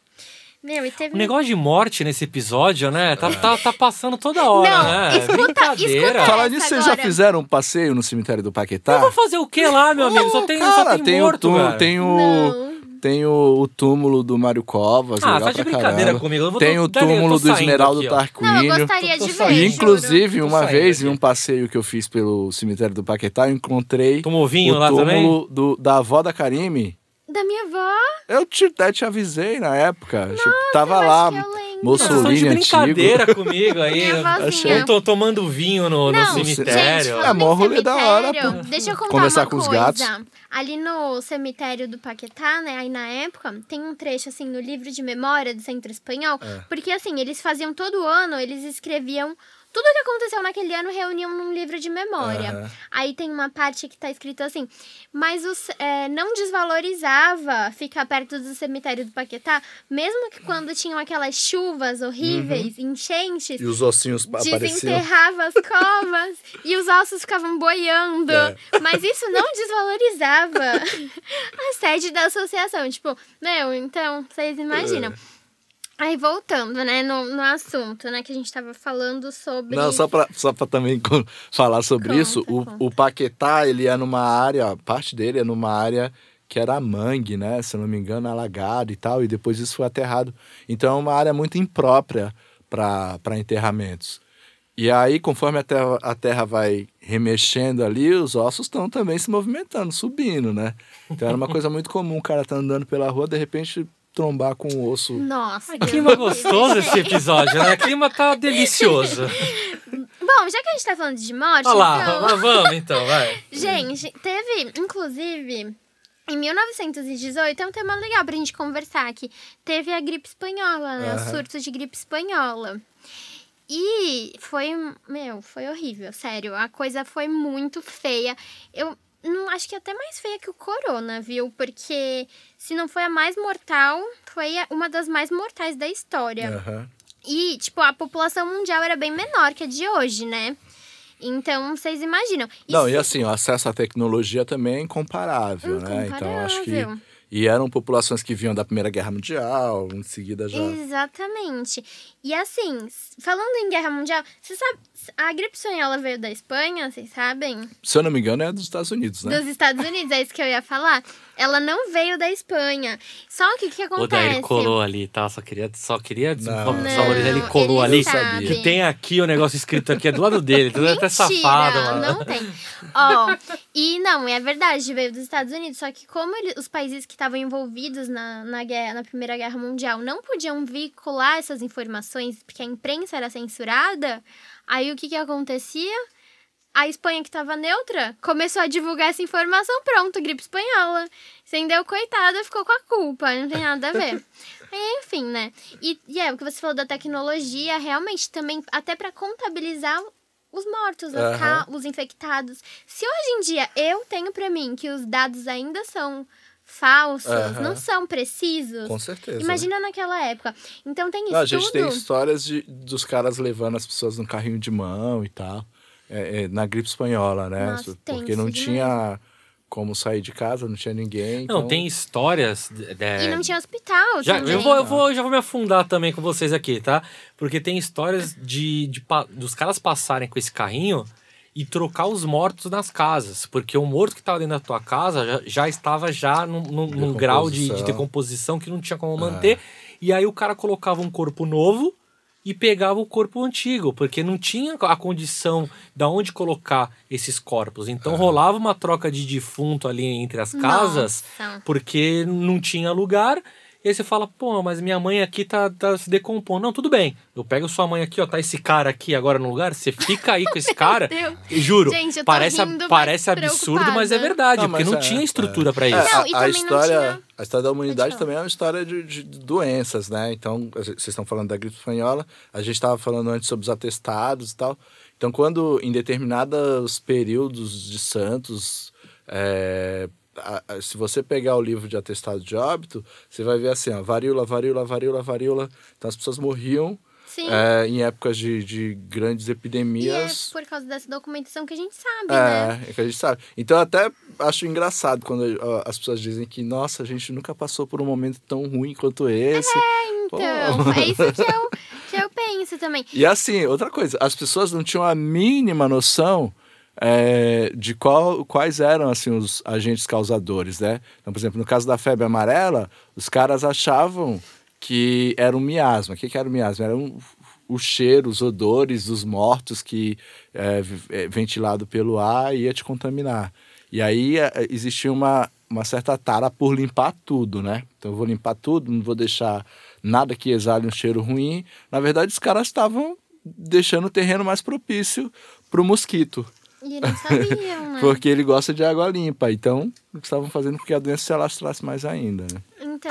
Meu, e teve O negócio de morte nesse episódio, né? Tá, tá, tá passando toda hora, Não, né? escuta- Brincadeira. escuta Falar nisso, vocês já fizeram um passeio no cemitério do Paquetá? Eu vou fazer o que lá, meu amigo? Só tem, só Cara, tem, tem, o, morto, túmulo, cara. tem o, Não. tem o, o túmulo do Mário Covas, Ah, legal tá de pra brincadeira caramba. comigo. Eu vou- Tem o túmulo do Esmeraldo. Não, eu gostaria Tô- tô de ver. E, Juro. inclusive, Tô uma vez, em aqui. um passeio que eu fiz pelo cemitério do Paquetá, eu encontrei Tomou vinho o lá também? túmulo do, da avó da Karime. Da minha avó. Eu te, até te avisei na época. tipo, tava eu lá, acho que eu lembro. Vocês estão de Mussolini antigo. brincadeira comigo aí. Minha Eu tô tomando vinho no, no Não, cemitério. Gente, É, mó rolê da hora, pô. Deixa eu contar Conversar uma com os coisa. gatos. Ali no cemitério do Paquetá, né, aí na época, tem um trecho, assim, no livro de memória do Centro Espanhol, É. porque, assim, eles faziam todo ano, eles escreviam tudo o que aconteceu naquele ano, reuniam num livro de memória. Aham. Aí tem uma parte que tá escrito assim, mas os, é, não desvalorizava ficar perto do cemitério do Paquetá, mesmo que quando tinham aquelas chuvas horríveis, enchentes, E os ossinhos apareciam. desenterrava as covas e os ossos ficavam boiando. É. Mas isso não desvalorizava a sede da associação. Tipo, meu, então, vocês imaginam. É. Aí, voltando, né, no, no assunto, né, que a gente tava falando sobre... Não, só pra, só pra também falar sobre Conta, isso, o, conta. o Paquetá, ele é numa área, parte dele é numa área que era mangue, né? Se não me engano, alagado e tal, e depois isso foi aterrado. Então é uma área muito imprópria para enterramentos. E aí, conforme a terra, a terra vai remexendo ali, os ossos estão também se movimentando, subindo, né? Então era uma coisa muito comum, o cara tá andando pela rua, de repente trombar com o osso. Nossa, Que clima gostoso esse episódio, né? O clima tá delicioso. Bom, já que a gente tá falando de morte, Olha lá, então... vamos, vamos então, vai. Gente, teve, inclusive, em 1918, é um tema legal pra gente conversar aqui. Teve a gripe espanhola, né? O Aham. surto de gripe espanhola. E foi, meu, foi horrível, sério. A coisa foi muito feia. Eu não acho que é até mais feia que o corona, viu? Porque se não foi a mais mortal, foi uma das mais mortais da história. Aham. E, tipo, a população mundial era bem menor que a de hoje, né? Então, vocês imaginam. Não, Isso- e assim, o acesso à tecnologia também é incomparável, né? Então acho que. E eram populações que vinham da Primeira Guerra Mundial, em seguida já. Exatamente. E assim, falando em guerra mundial, você sabe, a gripe espanhola veio da Espanha, vocês sabem? Se eu não me engano, é dos Estados Unidos, né? Dos Estados Unidos, é isso que eu ia falar. Ela não veio da Espanha. Só que o que O acontece? Daí colou ali, tá? Só queria, só queria desvalorizar. Ele colou ele ali. sabe. Que tem aqui o negócio escrito aqui, é do lado dele. Tá até safado, mano. não tem. Ó, e não, é verdade, veio dos Estados Unidos. Só que como ele- os países que estavam envolvidos na, na, guerra, na Primeira Guerra Mundial não podiam vincular essas informações porque a imprensa era censurada, aí o que que acontecia? A Espanha, que estava neutra, começou a divulgar essa informação. Pronto, gripe espanhola. Entendeu? Coitada, ficou com a culpa. Não tem nada a ver. Enfim, né? E, e é, o que você falou da tecnologia, realmente também, até para contabilizar os mortos, ca- os infectados. Se hoje em dia eu tenho para mim que os dados ainda são falsos, Aham. não são precisos. Com certeza. né? Imagina naquela época. Então tem isso Não, a gente tem histórias de, dos caras levando as pessoas no carrinho de mão e tal. É, é, na gripe espanhola, né? Nossa, Porque não tinha como sair de casa, não tinha ninguém. Não, então- tem histórias. de- E não tinha hospital Já, também. eu, vou, eu vou, já vou me afundar também com vocês aqui, tá? Porque tem histórias de, de pa- dos caras passarem com esse carrinho e trocar os mortos nas casas. Porque o morto que estava dentro da tua casa já, já estava já num, num- num grau de, de Decomposição. decomposição que não tinha como manter. E aí o cara colocava um corpo novo e pegava o corpo antigo, porque não tinha a condição da onde colocar esses corpos. Então rolava uma troca de defunto ali entre as casas Nossa. porque não tinha lugar. E aí você fala, pô, mas minha mãe aqui tá, tá se decompondo. Não, tudo bem. Eu pego sua mãe aqui, ó, tá esse cara aqui agora no lugar, você fica aí com esse cara. E juro, Gente, eu tô parece, rindo, mas parece absurdo, mas é verdade, Não, porque não é, tinha estrutura pra É, isso. Não, a, a história, tinha- a história da humanidade também é uma história de, de doenças, né? Então, vocês estão falando da gripe espanhola, a gente estava falando antes sobre os atestados e tal. Então, quando em determinados períodos de santos, é, a- a- se você pegar o livro de atestado de óbito, você vai ver assim, ó, varíola, varíola, varíola, varíola. Então, as pessoas morriam é, em épocas de, de grandes E é epidemias. por causa dessa documentação que a gente sabe, né? É, é que a gente sabe. Então, eu até acho engraçado quando ó, as pessoas dizem que, nossa, a gente nunca passou por um momento tão ruim quanto esse. É, Então, é isso que eu, que eu penso também. E assim, outra coisa, as pessoas não tinham a mínima noção é, de qual, quais eram assim os agentes causadores, né? Então, por exemplo, no caso da febre amarela, os caras achavam que era um miasma. O que, que era o miasma? Era um, o cheiro, os odores dos mortos que é, é ventilado pelo ar ia te contaminar. E aí é, existia uma, uma certa tara por limpar tudo, né? Então eu vou limpar tudo, não vou deixar nada que exale um cheiro ruim. Na verdade, os caras estavam deixando o terreno mais propício para o mosquito. E sabiam, né? porque ele gosta de água limpa. Então, estavam fazendo com que a doença se alastrasse mais ainda, né? Então,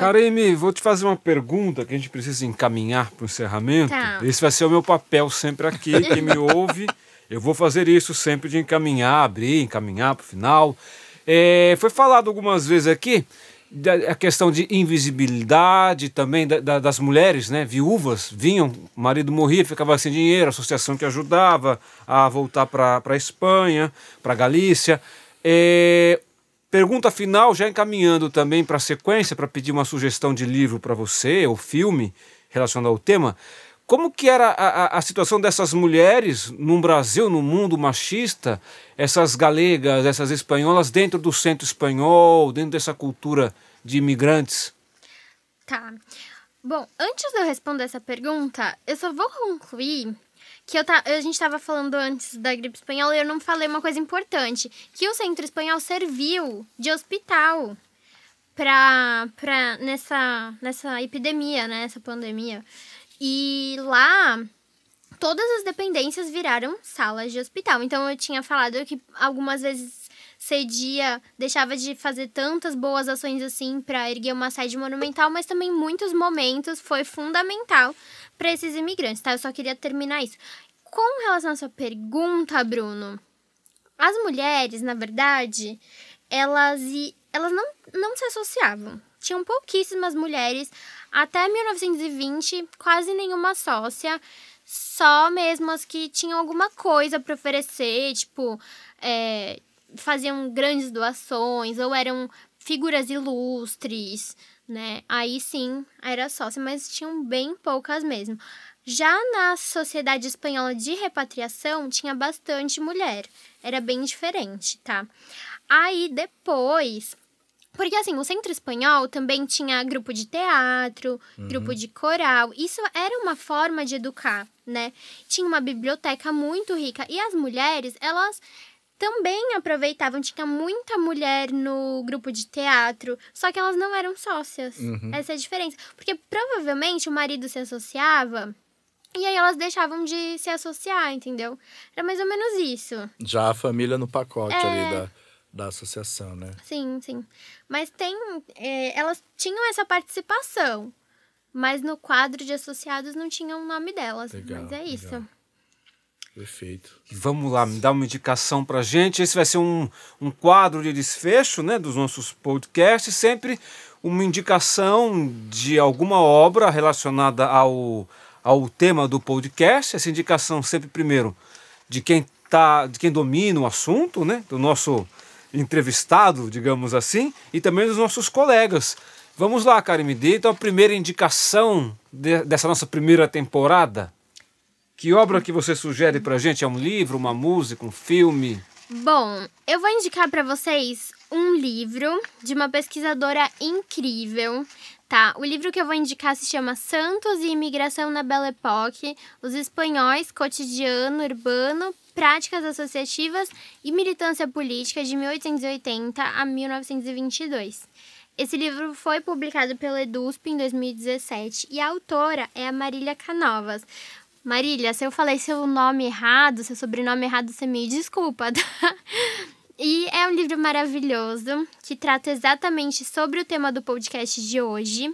vou te fazer uma pergunta que a gente precisa encaminhar para o encerramento. Tá. Esse vai ser o meu papel sempre aqui. Quem me ouve, eu vou fazer isso sempre de encaminhar, abrir, encaminhar para o final. É, foi falado algumas vezes aqui a questão de invisibilidade também da, da, das mulheres, né? Viúvas vinham, o marido morria, ficava sem dinheiro, a associação que ajudava a voltar para a Espanha, para Galícia. É, pergunta final, já encaminhando também para a sequência, para pedir uma sugestão de livro para você, ou filme relacionado ao tema. Como que era a, a, a, situação dessas mulheres no Brasil, no mundo machista, essas galegas, essas espanholas, dentro do centro espanhol, dentro dessa cultura de imigrantes? Tá. Bom, antes de eu responder essa pergunta, eu só vou concluir que eu tá, a gente estava falando antes da gripe espanhola e eu não falei uma coisa importante, que o centro espanhol serviu de hospital para nessa nessa epidemia, né, pandemia. E lá todas as dependências viraram salas de hospital. Então eu tinha falado que algumas vezes cedia, deixava de fazer tantas boas ações assim para erguer uma sede monumental, mas também muitos momentos foi fundamental para esses imigrantes, tá? Eu só queria terminar isso. Com relação à sua pergunta, Bruno, as mulheres, na verdade, elas elas não, não se associavam. Tinham pouquíssimas mulheres até 1920, quase nenhuma sócia, só mesmo as que tinham alguma coisa para oferecer, tipo, é, faziam grandes doações ou eram figuras ilustres, né? Aí sim era sócia, mas tinham bem poucas mesmo. Já na sociedade espanhola de repatriação, tinha bastante mulher. Era bem diferente, tá? Aí depois porque assim, o Centro Espanhol também tinha grupo de teatro, uhum. grupo de coral. Isso era uma forma de educar, né? Tinha uma biblioteca muito rica e as mulheres, elas também aproveitavam, tinha muita mulher no grupo de teatro, só que elas não eram sócias. Uhum. Essa é a diferença. Porque provavelmente o marido se associava e aí elas deixavam de se associar, entendeu? Era mais ou menos isso. Já a família no pacote é... ali da da associação, né? Sim, sim. Mas tem. É, elas tinham essa participação. Mas no quadro de associados não tinha o nome delas. Legal, mas é isso. Legal. Perfeito. Vamos lá, me dá uma indicação pra gente. Esse vai ser um, um quadro de desfecho né, dos nossos podcasts. Sempre uma indicação de alguma obra relacionada ao, ao tema do podcast. Essa indicação sempre primeiro de quem tá, de quem domina o assunto, né? Do nosso entrevistado, digamos assim, e também dos nossos colegas. Vamos lá, Karim, dê então a primeira indicação de, dessa nossa primeira temporada. Que obra que você sugere pra gente? É um livro, uma música, um filme? Bom, eu vou indicar para vocês um livro de uma pesquisadora incrível, tá? O livro que eu vou indicar se chama Santos e Imigração na Belle Époque: Os Espanhóis, Cotidiano Urbano, Práticas Associativas e Militância Política de 1880 a 1922. Esse livro foi publicado pela EDUSP em 2017 e a autora é a Marília Canovas. Marília, se eu falei seu nome errado, seu sobrenome errado, você me desculpa, tá? E é um livro maravilhoso que trata exatamente sobre o tema do podcast de hoje.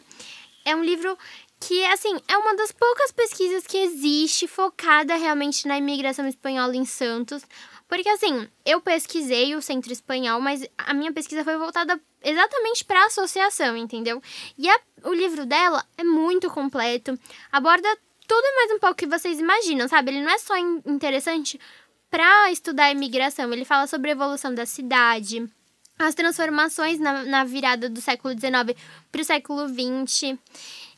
É um livro que, assim, é uma das poucas pesquisas que existe focada realmente na imigração espanhola em Santos. Porque, assim, eu pesquisei o Centro Espanhol, mas a minha pesquisa foi voltada exatamente para a associação, entendeu? E a, o livro dela é muito completo, aborda tudo mais um pouco que vocês imaginam, sabe? Ele não é só interessante para estudar a imigração, ele fala sobre a evolução da cidade, as transformações na, na virada do século XIX para o século XX.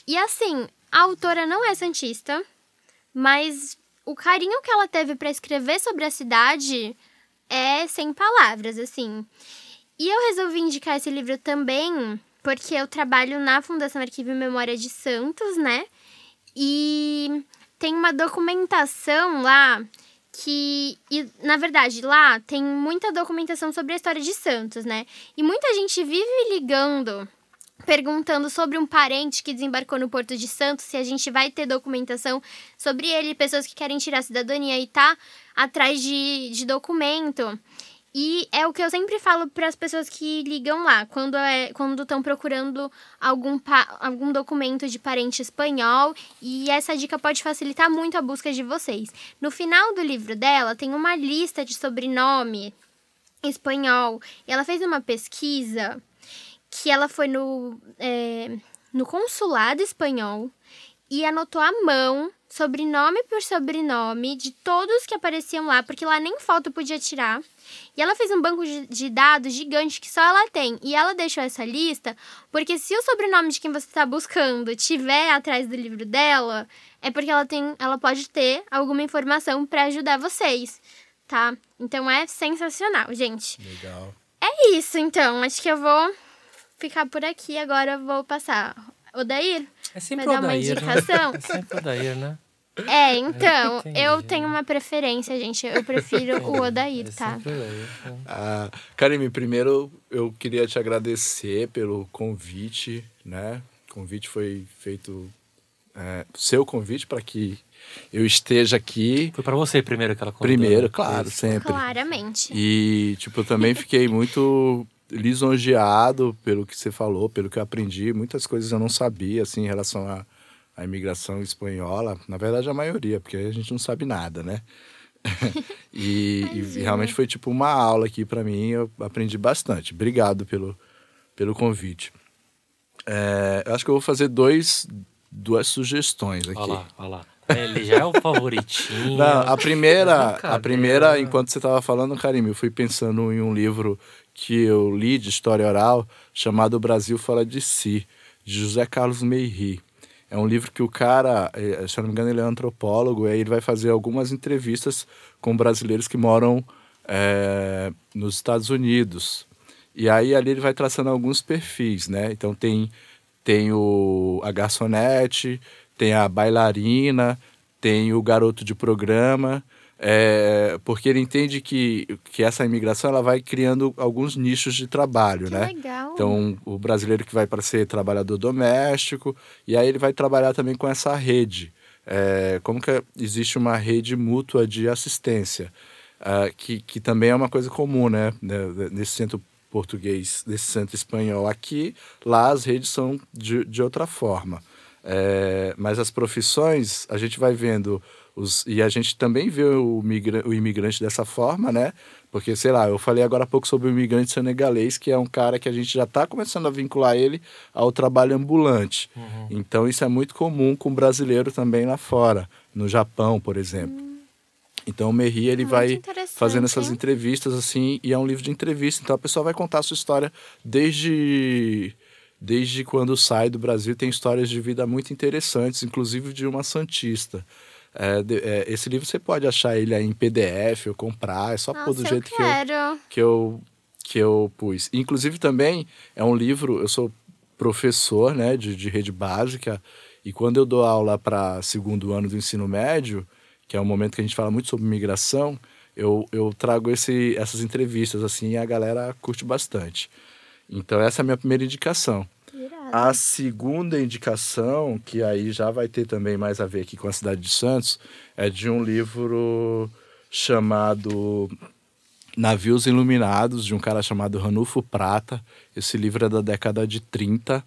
E assim, a autora não é santista, mas o carinho que ela teve para escrever sobre a cidade é sem palavras, assim. E eu resolvi indicar esse livro também porque eu trabalho na Fundação Arquivo e Memória de Santos, né? E tem uma documentação lá que, e, na verdade, lá tem muita documentação sobre a história de Santos, né? E muita gente vive ligando perguntando sobre um parente que desembarcou no Porto de Santos, se a gente vai ter documentação sobre ele, pessoas que querem tirar a cidadania e tá atrás de, de documento. E é o que eu sempre falo para as pessoas que ligam lá, quando é, quando estão procurando algum, algum documento de parente espanhol, e essa dica pode facilitar muito a busca de vocês. No final do livro dela tem uma lista de sobrenome espanhol. E ela fez uma pesquisa que ela foi no, é, no consulado espanhol e anotou à mão, sobrenome por sobrenome, de todos que apareciam lá, porque lá nem foto podia tirar. E ela fez um banco de, dados gigante que só ela tem. E ela deixou essa lista porque se o sobrenome de quem você está buscando tiver atrás do livro dela, é porque ela tem, ela pode ter alguma informação para ajudar vocês, tá? Então é sensacional, gente. Legal. É isso, então. Acho que eu vou ficar por aqui. Agora vou passar. Odair? É sempre Vai o dar uma Odair, né? indicação? É sempre o Odair, né? É, então, entendi. eu tenho uma preferência, gente. Eu prefiro o Odair, É tá? Odair. Ah, Karime, primeiro eu queria te agradecer pelo convite, né? O convite foi feito, é, seu convite para que eu esteja aqui. Foi pra você primeiro que ela contou. Primeiro, né? claro, Isso. sempre. Claramente. E, tipo, eu também fiquei muito lisonjeado pelo que você falou, pelo que eu aprendi. Muitas coisas eu não sabia, assim, em relação à, à imigração espanhola. Na verdade, a maioria, porque a gente não sabe nada, né? e, e realmente foi, tipo, uma aula aqui para mim. Eu aprendi bastante. Obrigado pelo, pelo convite. É, eu acho que eu vou fazer dois, duas sugestões aqui. Olha lá, olha lá. Ele já é o favoritinho. Não, a primeira, a primeira, enquanto você estava falando, Karim, eu fui pensando em um livro que eu li de história oral, chamado O Brasil Fala de Si, de José Carlos Meiri. É um livro que o cara, eh, se eu não me engano, ele é antropólogo, e aí ele vai fazer algumas entrevistas com brasileiros que moram eh, nos Estados Unidos. E aí ali ele vai traçando alguns perfis, né? Então tem, tem o, a garçonete, tem a bailarina, tem o garoto de programa, é, porque ele entende que, que essa imigração ela vai criando alguns nichos de trabalho, Que né? legal. Então, o brasileiro que vai para ser trabalhador doméstico, e aí ele vai trabalhar também com essa rede. É, como que existe uma rede mútua de assistência, ah, que, que também é uma coisa comum, né? né, Nesse centro português, nesse centro espanhol aqui, lá as redes são de, de outra forma. É, mas as profissões, a gente vai vendo os, e a gente também vê o, migra, o imigrante dessa forma, né? Porque, sei lá, eu falei agora há pouco sobre o imigrante senegalês, que é um cara que a gente já está começando a vincular ele ao trabalho ambulante. Então, isso é muito comum com o brasileiro também lá fora, no Japão, por exemplo. Então, o Merri, ele Muito vai fazendo essas entrevistas, assim, e é um livro de entrevista. Então, a pessoa vai contar a sua história desde desde quando sai do Brasil, tem histórias de vida muito interessantes, inclusive de uma santista. É, de- é, esse livro você pode achar ele aí em PDF ou comprar, é só pôr do Nossa, jeito eu que eu, que eu que eu pus. Inclusive também é um livro, eu sou professor, né, de, de rede básica, e quando eu dou aula para segundo ano do ensino médio, que é um momento que a gente fala muito sobre migração, eu, eu trago esse, essas entrevistas assim e a galera curte bastante. Então essa é a minha primeira indicação. A segunda indicação, que aí já vai ter também mais a ver aqui com a cidade de Santos, é de um livro chamado Navios Iluminados, de um cara chamado Ranulfo Prata. Esse livro é da década de 30,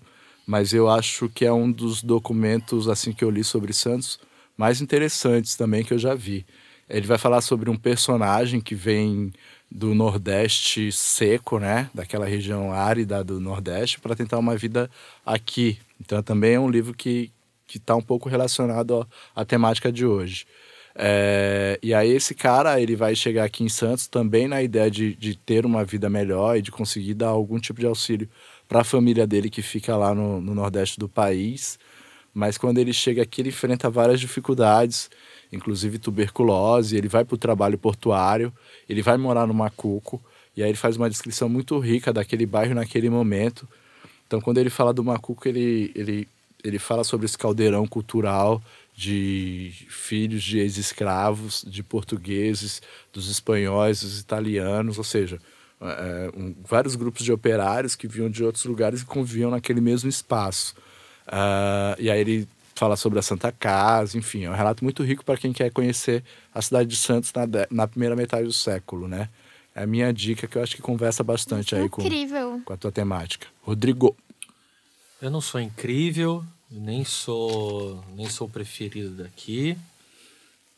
mas eu acho que é um dos documentos assim que eu li sobre Santos mais interessantes também que eu já vi. Ele vai falar sobre um personagem que vem do Nordeste seco, né, daquela região árida do Nordeste, para tentar uma vida aqui. Então também é um livro que que está um pouco relacionado à temática de hoje. É, e aí esse cara ele vai chegar aqui em Santos também na ideia de, de ter uma vida melhor e de conseguir dar algum tipo de auxílio para a família dele que fica lá no, no Nordeste do país. Mas quando ele chega aqui, ele enfrenta várias dificuldades, inclusive tuberculose. Ele vai para o trabalho portuário, ele vai morar no Macuco, e aí ele faz uma descrição muito rica daquele bairro naquele momento. Então, quando ele fala do Macuco, ele, ele, ele fala sobre esse caldeirão cultural de filhos de ex-escravos, de portugueses, dos espanhóis, dos italianos, ou seja, é, um, vários grupos de operários que vinham de outros lugares e conviviam naquele mesmo espaço. Uh, e aí ele fala sobre a Santa Casa, enfim, é um relato muito rico para quem quer conhecer a cidade de Santos na, na primeira metade do século, né? É a minha dica que eu acho que conversa bastante aí com, com a tua temática. Rodrigo. Eu não sou incrível, nem sou nem sou o preferido daqui,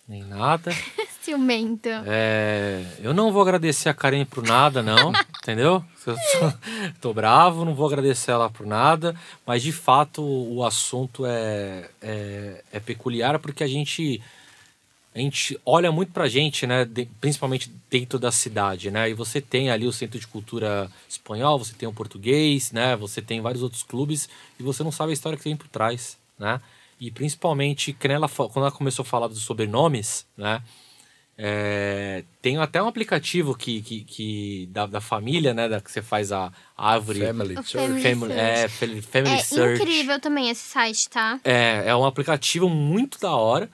nem nada. Ciumento. É, eu não vou agradecer a Karen por nada, não, entendeu? Eu tô, tô, bravo, não vou agradecer ela por nada, mas de fato o assunto é, é, é peculiar porque a gente a gente olha muito pra gente, né? De, principalmente dentro da cidade, né? E você tem ali o Centro de Cultura Espanhol, você tem o português, né? Você tem vários outros clubes e você não sabe a história que tem por trás, né? E principalmente, quando ela, quando ela começou a falar dos sobrenomes, né? É, tem até um aplicativo que, que, que da, da família, né? Da, que você faz a árvore. Family, family, family, é, family é Search. incrível também esse site, tá? É, é um aplicativo muito da hora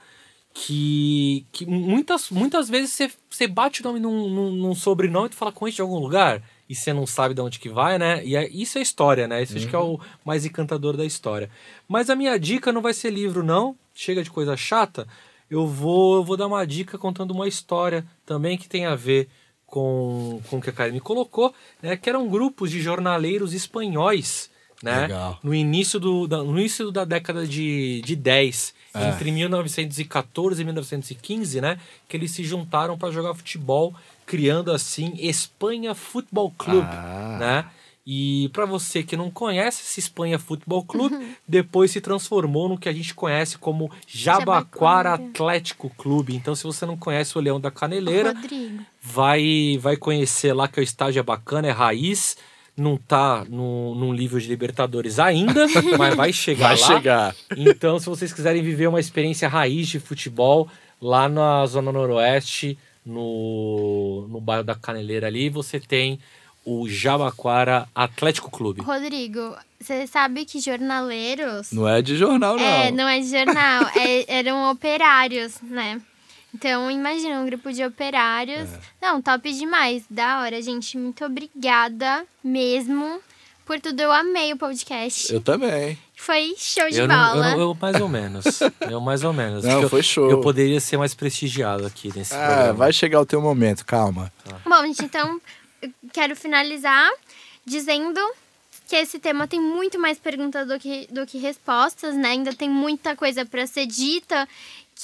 que, que muitas, muitas vezes você, você bate o nome num, num, num sobrenome e tu fala com isso de algum lugar e você não sabe de onde que vai, né? E é, isso é história, né? Isso uhum. acho que é o uhum. mais encantador da história. Mas a minha dica não vai ser livro, não. Chega de coisa chata eu vou, eu vou dar uma dica contando uma história também que tem a ver com, com o que a Karen me colocou, né, que eram grupos de jornaleiros espanhóis, né, Legal. no início, do, da, no início da década de, de 10, é. entre 1914 e 1915, né, que eles se juntaram para jogar futebol, criando assim Espanha Futebol Clube, ah. né, e para você que não conhece esse Espanha Futebol Clube, uhum. depois se transformou no que a gente conhece como Jabaquara Atlético Clube. Então, se você não conhece o Leão da Caneleira, vai vai conhecer lá que o estágio é bacana, é raiz. Não tá no, num livro de Libertadores ainda, mas vai chegar vai lá. chegar. Então, se vocês quiserem viver uma experiência raiz de futebol lá na Zona Noroeste, no, no bairro da Caneleira ali, você tem o Jabaquara Atlético Clube. Rodrigo, você sabe que jornaleiros. Não é de jornal, não. É, não é de jornal. é, eram operários, né? Então, imagina um grupo de operários. É. Não, top demais. Da hora, gente. Muito obrigada mesmo por tudo. Eu amei o podcast. Eu também. Foi show de eu bola. Não, eu, eu, mais ou menos. eu mais ou menos. Não, foi show. Eu, poderia ser mais prestigiado aqui nesse ah, programa. vai chegar o teu momento, calma. Tá. Bom, gente, então quero finalizar dizendo que esse tema tem muito mais perguntas do que, do que respostas, né? Ainda tem muita coisa para ser dita,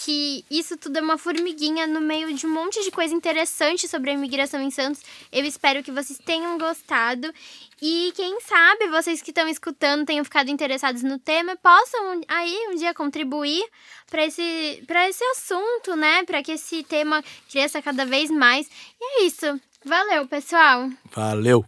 que isso tudo é uma formiguinha no meio de um monte de coisa interessante sobre a imigração em Santos. Eu espero que vocês tenham gostado e quem sabe vocês que estão escutando tenham ficado interessados no tema, possam aí um dia contribuir para esse para esse assunto, né? Para que esse tema cresça cada vez mais. E é isso. Valeu, pessoal. Valeu.